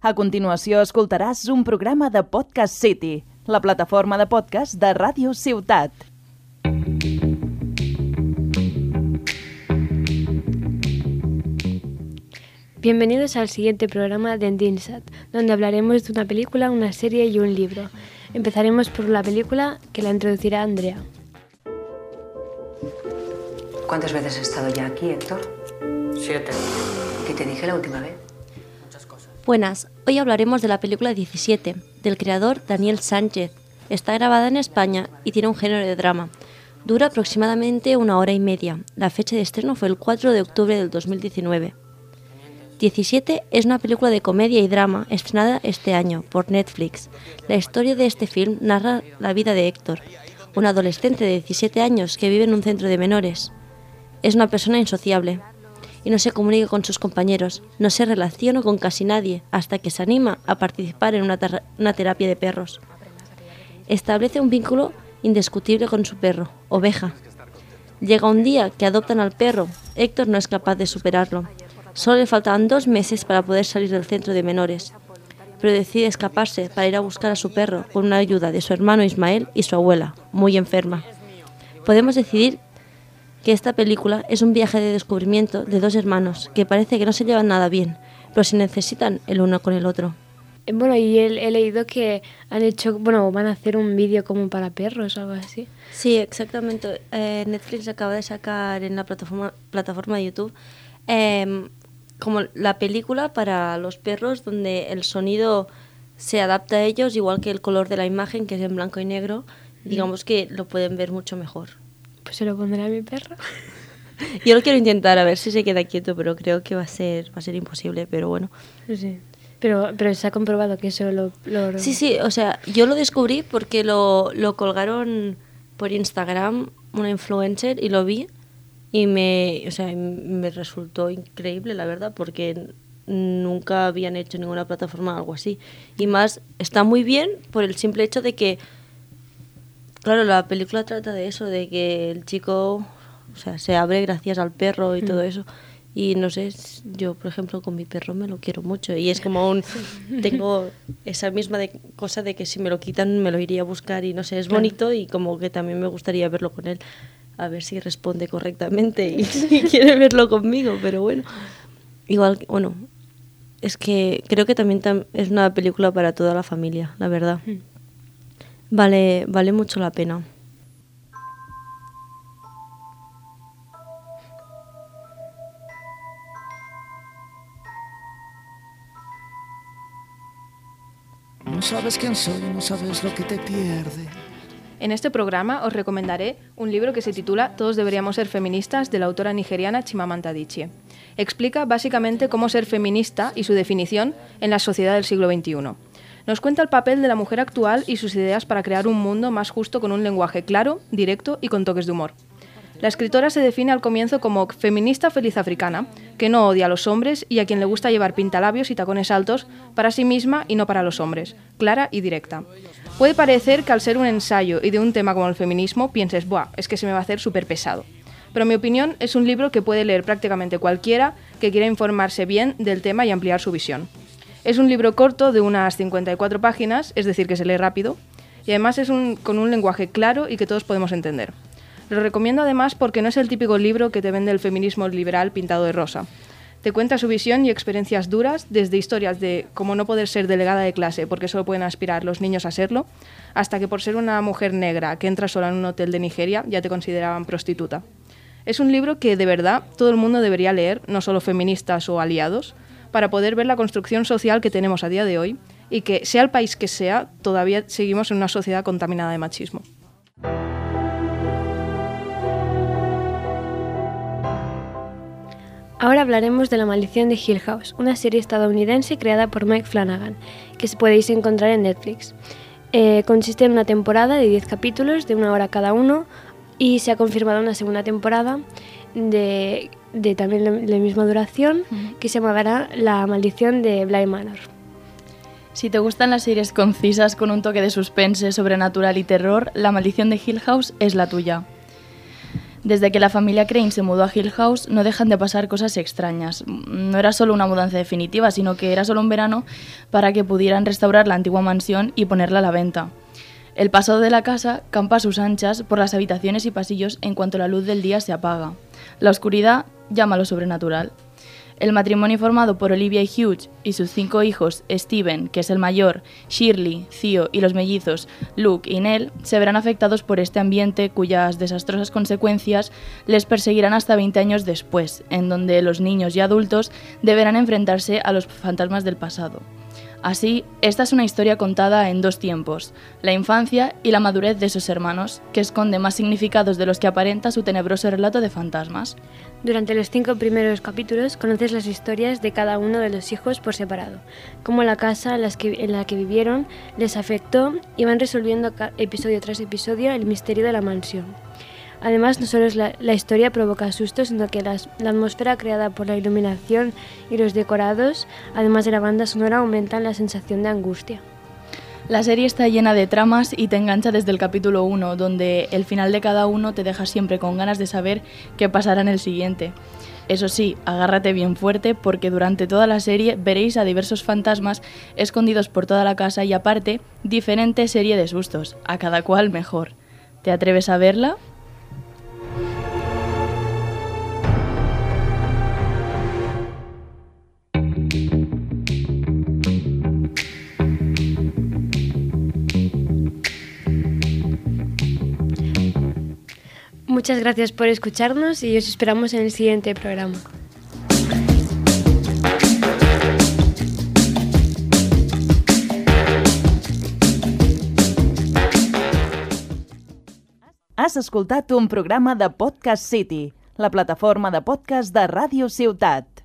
A continuació escoltaràs un programa de Podcast City, la plataforma de podcast de Ràdio Ciutat. Bienvenidos al siguiente programa de Endinsat, donde hablaremos de una película, una serie y un libro. Empezaremos por la película que la introducirá Andrea. ¿Cuántas veces has estado ya aquí, Héctor? Siete. ¿Qué te dije la última vez? Buenas, hoy hablaremos de la película 17, del creador Daniel Sánchez. Está grabada en España y tiene un género de drama. Dura aproximadamente una hora y media. La fecha de estreno fue el 4 de octubre del 2019. 17 es una película de comedia y drama estrenada este año por Netflix. La historia de este film narra la vida de Héctor, un adolescente de 17 años que vive en un centro de menores. Es una persona insociable y no se comunica con sus compañeros, no se relaciona con casi nadie hasta que se anima a participar en una, una terapia de perros. Establece un vínculo indiscutible con su perro, Oveja. Llega un día que adoptan al perro, Héctor no es capaz de superarlo Solo le faltaban dos meses para poder salir del centro de menores, pero decide escaparse para ir a buscar a su perro con una ayuda de su hermano Ismael y su abuela, muy enferma. Podemos decidir que esta película es un viaje de descubrimiento de dos hermanos que parece que no se llevan nada bien, pero se necesitan el uno con el otro. Eh, bueno, y he, leído que han hecho, bueno, van a hacer un vídeo como para perros o algo así. Sí, exactamente. Eh, Netflix acaba de sacar en la plataforma, plataforma de YouTube em, como la película para los perros donde el sonido se adapta a ellos igual que el color de la imagen que es en blanco y negro digamos que lo pueden ver mucho mejor pues se lo pondré a mi perro yo lo quiero intentar a ver si se queda quieto pero creo que va a ser va a ser imposible pero bueno. Sí pero pero se ha comprobado que eso lo, lo... sí sí o sea yo lo descubrí porque lo, lo colgaron por Instagram una influencer y lo vi y me, o sea, me resultó increíble, la verdad, porque nunca habían hecho ninguna plataforma algo así. Y más, está muy bien por el simple hecho de que, claro, la película trata de eso, de que el chico o sea, se abre gracias al perro y todo mm. eso. Y no sé, yo por ejemplo con mi perro me lo quiero mucho y es como un... Tengo esa misma de, cosa de que si me lo quitan me lo iría a buscar y no sé, es bonito y como que también me gustaría verlo con él a ver si responde correctamente y si quiere verlo conmigo, pero bueno, igual, bueno, es que creo que también es una película para toda la familia, la verdad. Hmm. Vale, vale mucho la pena. No sabes quién soy, no sabes lo que te pierde. En este programa os recomendaré un libro que se titula Todos deberíamos ser feministas de la autora nigeriana Chimamanda Adichie. Explica básicamente cómo ser feminista y su definición en la sociedad del siglo XXI. Nos cuenta el papel de la mujer actual y sus ideas para crear un mundo más justo con un lenguaje claro, directo y con toques de humor. La escritora se define al comienzo como feminista feliz africana, que no odia a los hombres y a quien le gusta llevar pintalabios y tacones altos para sí misma y no para los hombres, clara y directa. Puede parecer que al ser un ensayo y de un tema como el feminismo pienses, ¡buah! Es que se me va a hacer súper pesado. Pero en mi opinión es un libro que puede leer prácticamente cualquiera que quiera informarse bien del tema y ampliar su visión. Es un libro corto de unas 54 páginas, es decir, que se lee rápido, y además es con un lenguaje claro y que todos podemos entender. Lo recomiendo además porque no es el típico libro que te vende el feminismo liberal pintado de rosa. Te cuenta su visión y experiencias duras, desde historias de cómo no poder ser delegada de clase porque solo pueden aspirar los niños a serlo, hasta que por ser una mujer negra que entra sola en un hotel de Nigeria ya te consideraban prostituta. Es un libro que de verdad todo el mundo debería leer, no solo feministas o aliados, para poder ver la construcción social que tenemos a día de hoy y que, sea el país que sea, todavía seguimos en una sociedad contaminada de machismo. Ahora hablaremos de La maldición de Hill House, una serie estadounidense creada por Mike Flanagan, que podéis encontrar en Netflix. Eh, consiste en una temporada de 10 capítulos, de una hora cada uno, y se ha confirmado una segunda temporada de, también la, misma duración, que se llamará La maldición de Bly Manor. Si te gustan las series concisas con un toque de suspense, sobrenatural y terror, La maldición de Hill House es la tuya. Desde que la familia Crane se mudó a Hill House no dejan de pasar cosas extrañas. No era solo una mudanza definitiva, sino que era solo un verano para que pudieran restaurar la antigua mansión y ponerla a la venta. El pasado de la casa campa a sus anchas por las habitaciones y pasillos en cuanto la luz del día se apaga. La oscuridad llama a lo sobrenatural. El matrimonio formado por Olivia y Hugh y sus cinco hijos, Steven, que es el mayor, Shirley, Theo y los mellizos, Luke y Nell, se verán afectados por este ambiente cuyas desastrosas consecuencias les perseguirán hasta 20 años después, en donde los niños y adultos deberán enfrentarse a los fantasmas del pasado. Así, esta es una historia contada en dos tiempos, la infancia y la madurez de sus hermanos, que esconde más significados de los que aparenta su tenebroso relato de fantasmas. Durante los cinco primeros capítulos conoces las historias de cada uno de los hijos por separado, cómo la casa en, en la que vivieron les afectó y van resolviendo episodio tras episodio el misterio de la mansión. Además, no solo la, historia provoca sustos, sino que la atmósfera creada por la iluminación y los decorados, además de la banda sonora, aumentan la sensación de angustia. La serie está llena de tramas y te engancha desde el capítulo 1, donde el final de cada uno te deja siempre con ganas de saber qué pasará en el siguiente. Eso sí, agárrate bien fuerte porque durante toda la serie veréis a diversos fantasmas escondidos por toda la casa y aparte, diferente serie de sustos, a cada cual mejor. ¿Te atreves a verla? Muchas gracias por escucharnos y os esperamos en el siguiente programa. Has escoltat un programa de Podcast City, la plataforma de podcast de Ràdio Ciutat.